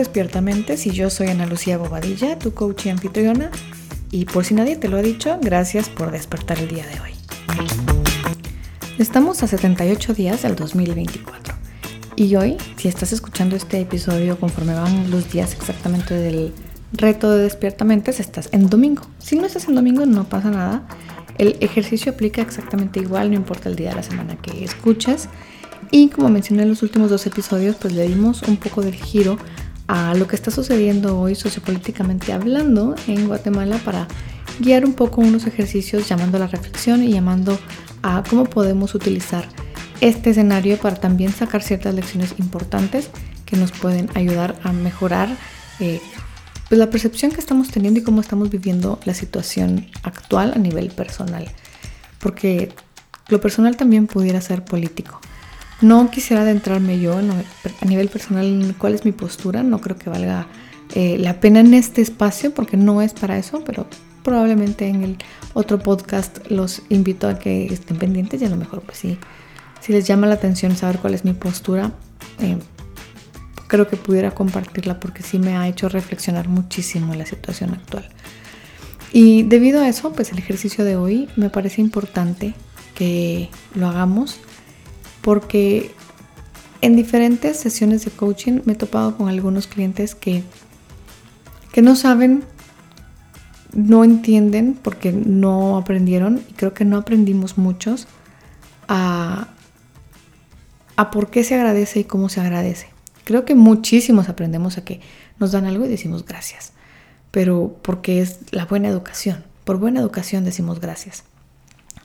Despiertamente, si yo soy Ana Lucía Bobadilla, tu coach y anfitriona. Y por si nadie te lo ha dicho, gracias por despertar el día de hoy. Estamos a 78 días del 2024. Y hoy, si estás escuchando este episodio conforme van los días exactamente del reto de Despiertamente, estás en domingo. Si no estás en domingo, no pasa nada. El ejercicio aplica exactamente igual, no importa el día de la semana que escuches. Y como mencioné en los últimos dos episodios, pues le dimos un poco del giro a lo que está sucediendo hoy sociopolíticamente hablando en Guatemala para guiar un poco unos ejercicios llamando a la reflexión y llamando a cómo podemos utilizar este escenario para también sacar ciertas lecciones importantes que nos pueden ayudar a mejorar eh, pues la percepción que estamos teniendo y cómo estamos viviendo la situación actual a nivel personal. Porque lo personal también pudiera ser político. No quisiera adentrarme yo a nivel personal en cuál es mi postura, no creo que valga eh, la pena en este espacio porque no es para eso, pero probablemente en el otro podcast los invito a que estén pendientes y a lo mejor pues sí, si les llama la atención saber cuál es mi postura, eh, creo que pudiera compartirla porque sí me ha hecho reflexionar muchísimo en la situación actual. Y debido a eso, pues el ejercicio de hoy me parece importante que lo hagamos porque en diferentes sesiones de coaching me he topado con algunos clientes que, que no saben, no entienden porque no aprendieron y creo que no aprendimos muchos a, a por qué se agradece y cómo se agradece. Creo que muchísimos aprendemos a que nos dan algo y decimos gracias, pero porque es la buena educación. Por buena educación decimos gracias.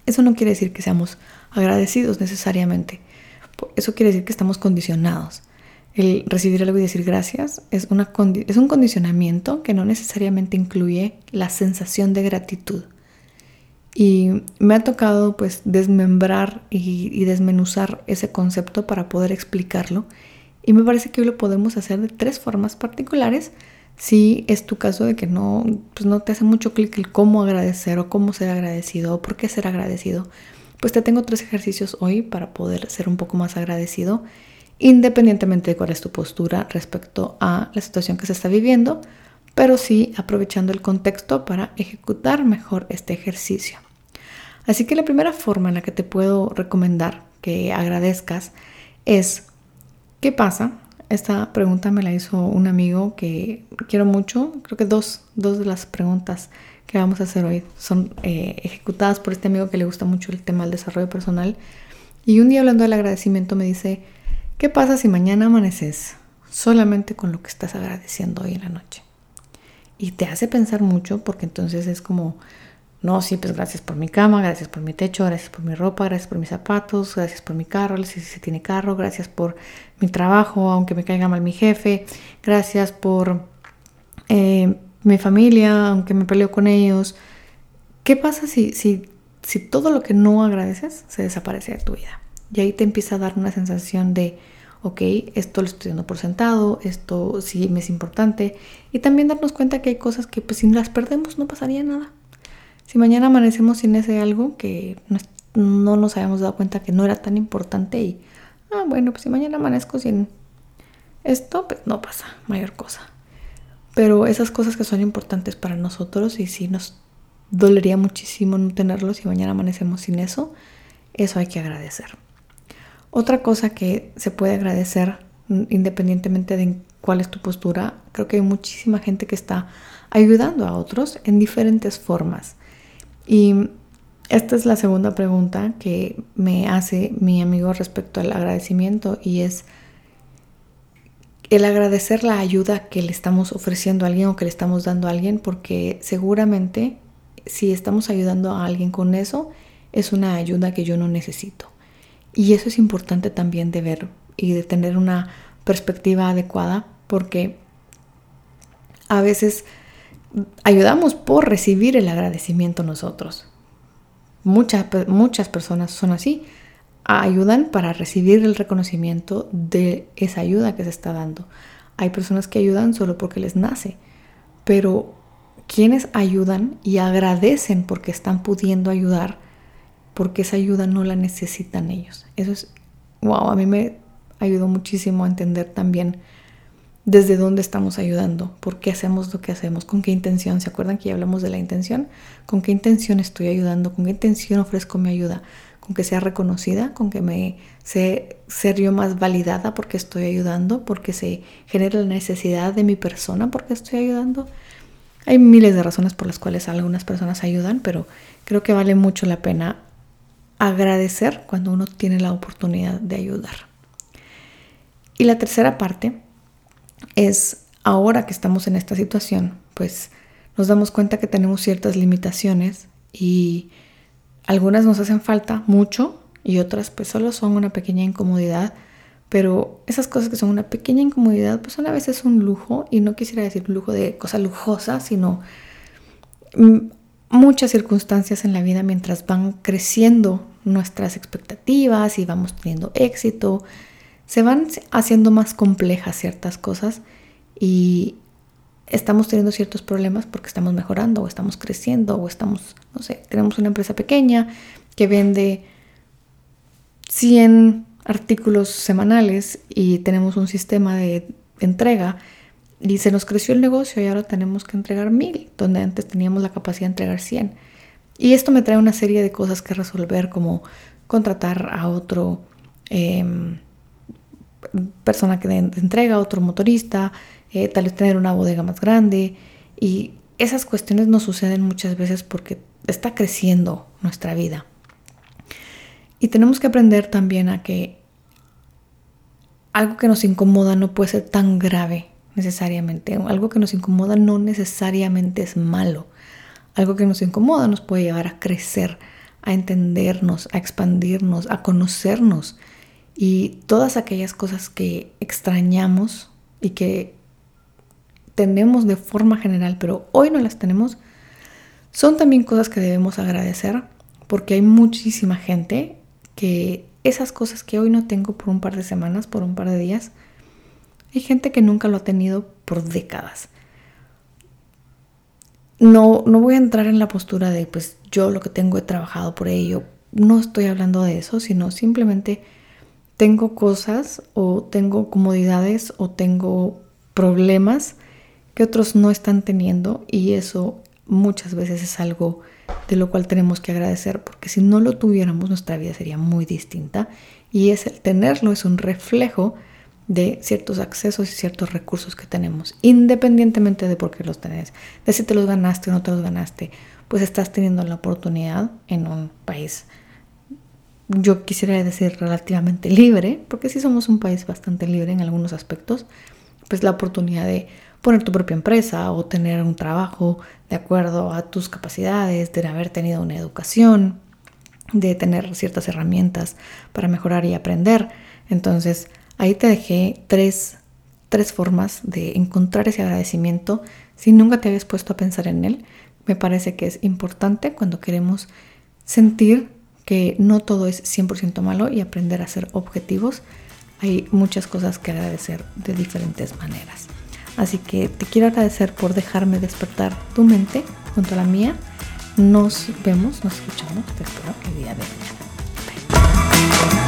Eso no quiere decir que seamos agradecidos necesariamente. Eso quiere decir que estamos condicionados. El recibir algo y decir gracias es, una es un condicionamiento que no necesariamente incluye la sensación de gratitud. Y me ha tocado pues desmembrar y, desmenuzar ese concepto para poder explicarlo. Y me parece que hoy lo podemos hacer de tres formas particulares. Si es tu caso de que no, pues no te hace mucho clic el cómo agradecer o cómo ser agradecido o por qué ser agradecido, pues te tengo tres ejercicios hoy para poder ser un poco más agradecido, independientemente de cuál es tu postura respecto a la situación que se está viviendo, pero sí aprovechando el contexto para ejecutar mejor este ejercicio. Así que la primera forma en la que te puedo recomendar que agradezcas es, ¿qué pasa? Esta pregunta me la hizo un amigo que quiero mucho, creo que dos, dos de las preguntas que vamos a hacer hoy son eh, ejecutadas por este amigo que le gusta mucho el tema del desarrollo personal. Y un día hablando del agradecimiento me dice, ¿qué pasa si mañana amaneces solamente con lo que estás agradeciendo hoy en la noche? Y te hace pensar mucho porque entonces es como, no, sí, pues gracias por mi cama, gracias por mi techo, gracias por mi ropa, gracias por mis zapatos, gracias por mi carro, si se tiene carro, gracias por mi trabajo, aunque me caiga mal mi jefe, gracias por eh, mi familia, aunque me peleo con ellos. ¿Qué pasa si, si, si todo lo que no agradeces se desaparece de tu vida? Y ahí te empieza a dar una sensación de, ok, esto lo estoy dando por sentado, esto sí me es importante. Y también darnos cuenta que hay cosas que pues si las perdemos no pasaría nada. Si mañana amanecemos sin ese algo que no, no nos habíamos dado cuenta que no era tan importante y, ah, bueno, pues si mañana amanezco sin esto, pues no pasa mayor cosa. Pero esas cosas que son importantes para nosotros y si nos dolería muchísimo no tenerlos y mañana amanecemos sin eso, eso hay que agradecer. Otra cosa que se puede agradecer mm, independientemente de cuál es tu postura, creo que hay muchísima gente que está ayudando a otros en diferentes formas. Y esta es la segunda pregunta que me hace mi amigo respecto al agradecimiento y es, el agradecer la ayuda que le estamos ofreciendo a alguien o que le estamos dando a alguien, porque seguramente si estamos ayudando a alguien con eso, es una ayuda que yo no necesito. Y eso es importante también de ver y de tener una perspectiva adecuada, porque a veces ayudamos por recibir el agradecimiento nosotros. Muchas, muchas personas son así ayudan para recibir el reconocimiento de esa ayuda que se está dando. Hay personas que ayudan solo porque les nace, pero quienes ayudan y agradecen porque están pudiendo ayudar, porque esa ayuda no la necesitan ellos. Eso es, wow, a mí me ayudó muchísimo a entender también desde dónde estamos ayudando, por qué hacemos lo que hacemos, con qué intención. ¿Se acuerdan que ya hablamos de la intención? ¿Con qué intención estoy ayudando? ¿Con qué intención ofrezco mi ayuda? ¿Con que sea reconocida? ¿Con que me se, ser yo más validada porque estoy ayudando? ¿Porque se genera la necesidad de mi persona porque estoy ayudando? Hay miles de razones por las cuales algunas personas ayudan, pero creo que vale mucho la pena agradecer cuando uno tiene la oportunidad de ayudar. Y la tercera parte es ahora que estamos en esta situación, pues nos damos cuenta que tenemos ciertas limitaciones y algunas nos hacen falta mucho y otras pues solo son una pequeña incomodidad, pero esas cosas que son una pequeña incomodidad pues son a veces un lujo y no quisiera decir lujo de cosa lujosa, sino muchas circunstancias en la vida mientras van creciendo nuestras expectativas y vamos teniendo éxito se van haciendo más complejas ciertas cosas y estamos teniendo ciertos problemas porque estamos mejorando o estamos creciendo o estamos, no sé, tenemos una empresa pequeña que vende 100 artículos semanales y tenemos un sistema de entrega y se nos creció el negocio y ahora tenemos que entregar mil, donde antes teníamos la capacidad de entregar 100. Y esto me trae una serie de cosas que resolver como contratar a otro em, persona que entrega, otro motorista, eh, tal vez tener una bodega más grande. Y esas cuestiones no suceden muchas veces porque está creciendo nuestra vida. Y tenemos que aprender también a que algo que nos incomoda no puede ser tan grave necesariamente. Algo que nos incomoda no necesariamente es malo. Algo que nos incomoda nos puede llevar a crecer, a entendernos, a expandirnos, a conocernos y todas aquellas cosas que extrañamos y que tenemos de forma general, pero hoy no las tenemos, son también cosas que debemos agradecer porque hay muchísima gente que esas cosas que hoy no tengo por un par de semanas, por un par de días, hay gente que nunca lo ha tenido por décadas. No, no voy a entrar en la postura de, pues yo lo que tengo he trabajado por ello. No estoy hablando de eso, sino simplemente tengo cosas o tengo comodidades o tengo problemas que otros no están teniendo y eso muchas veces es algo de lo cual tenemos que agradecer porque si no lo tuviéramos nuestra vida sería muy distinta. Y es el tenerlo es un reflejo de ciertos accesos y ciertos recursos que tenemos independientemente de por qué los tenés de si te los ganaste o no te los ganaste. Pues estás teniendo la oportunidad en un país yo quisiera decir relativamente libre, porque sí somos un país bastante libre en algunos aspectos, pues la oportunidad de poner tu propia empresa o tener un trabajo de acuerdo a tus capacidades, de haber tenido una educación, de tener ciertas herramientas para mejorar y aprender. Entonces, ahí te dejé tres, tres formas de encontrar ese agradecimiento si nunca te habías puesto a pensar en él. Me parece que es importante cuando queremos sentir que no todo es 100% malo y aprender a ser objetivos. Hay muchas cosas que agradecer de diferentes maneras. Así que te quiero agradecer por dejarme despertar tu mente junto a la mía. Nos vemos, nos escuchamos, te espero el día de mañana.